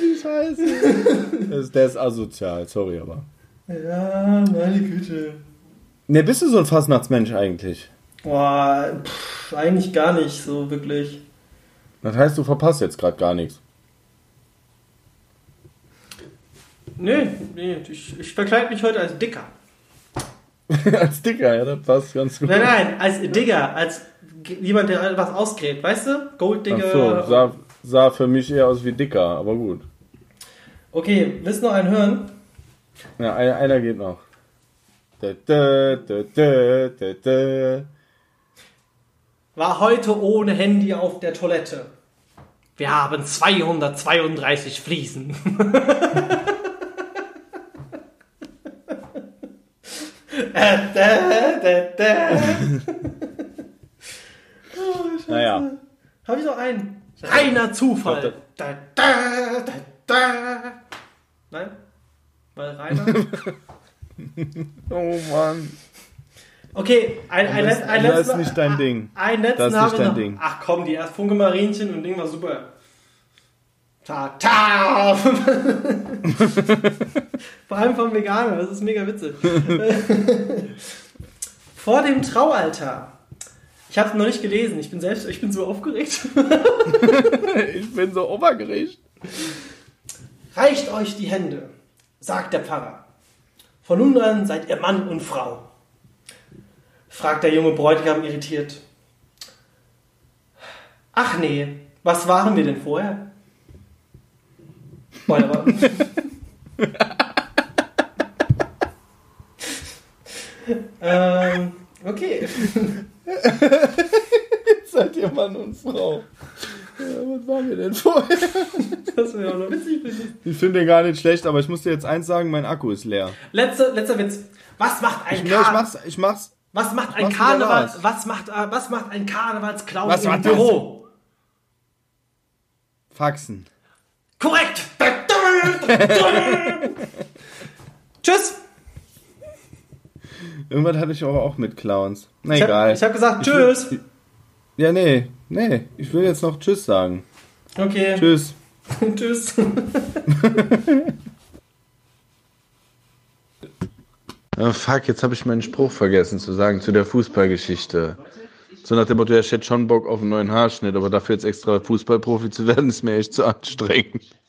Wie scheiße. Das, der ist asozial, sorry, aber. Ja, meine Güte. Ne, bist du so ein Fastnachtsmensch eigentlich? Boah, pff, eigentlich gar nicht so wirklich. Das heißt, du verpasst jetzt gerade gar nichts. Nee, nee, ich, ich verkleide mich heute als Dicker. <laughs> Als Dicker, ja, das passt ganz gut. Nein, nein, als Digger, als jemand, der etwas ausgräbt, weißt du? Ach Golddigger. so, sah, sah für mich eher aus wie Dicker, aber gut. Okay, willst du noch einen hören? Ja, einer, einer geht noch. Da, da, da. War heute ohne Handy auf der Toilette. Wir haben 232 Fliesen. <laughs> Äh, da, da, da. Oh, <laughs> Scheiße. Naja. Habe ich noch einen? Reiner Zufall. Da, da, da, da. Nein? Weil Rainer? <laughs> Oh Mann. Okay, ein, ein, Das- letz- ein das ist letzter- nicht dein Ding. Ein letzten Das ist nicht ich dein noch. Ding. Ach komm, die erst Funke Marienchen und Ding war super. Ta ta! <laughs> Vor allem vom Veganer, das ist mega witzig. <laughs> Vor dem Traualtar. Ich habe es noch nicht gelesen, ich bin selbst, ich bin so aufgeregt. <laughs> Ich bin so obergericht. Reicht euch die Hände, sagt der Pfarrer. Von nun an seid ihr Mann und Frau. Fragt der junge Bräutigam irritiert. Ach nee, was waren wir denn vorher? Der war- ähm, okay. Seid ihr Mann und Frau. Ja, was waren wir denn vorher? Das wäre auch noch witzig. ich. Ich finde den gar nicht schlecht, aber ich muss dir jetzt eins sagen, mein Akku ist leer. Letzter, letzter Witz. Was macht ein Ich, ich Kar mach's, ich mach's. Was macht ein Karneval? Was macht, äh, was macht ein Karnevalsclown Was im macht das? Büro? Faxen. Korrekt. <laughs> Tschüss. Irgendwas hatte ich aber auch mit Clowns. Na Ich habe egal. hab gesagt Ich Tschüss. will- Ja, nee, nee. Ich will jetzt noch Tschüss sagen. Okay. Tschüss. <laughs> Tschüss. Oh, <laughs> fuck, jetzt habe ich meinen Spruch vergessen zu sagen zu der Fußballgeschichte. So nach dem Motto, ja, ich hätte schon Bock auf einen neuen Haarschnitt, aber dafür jetzt extra Fußballprofi zu werden, ist mir echt zu anstrengend.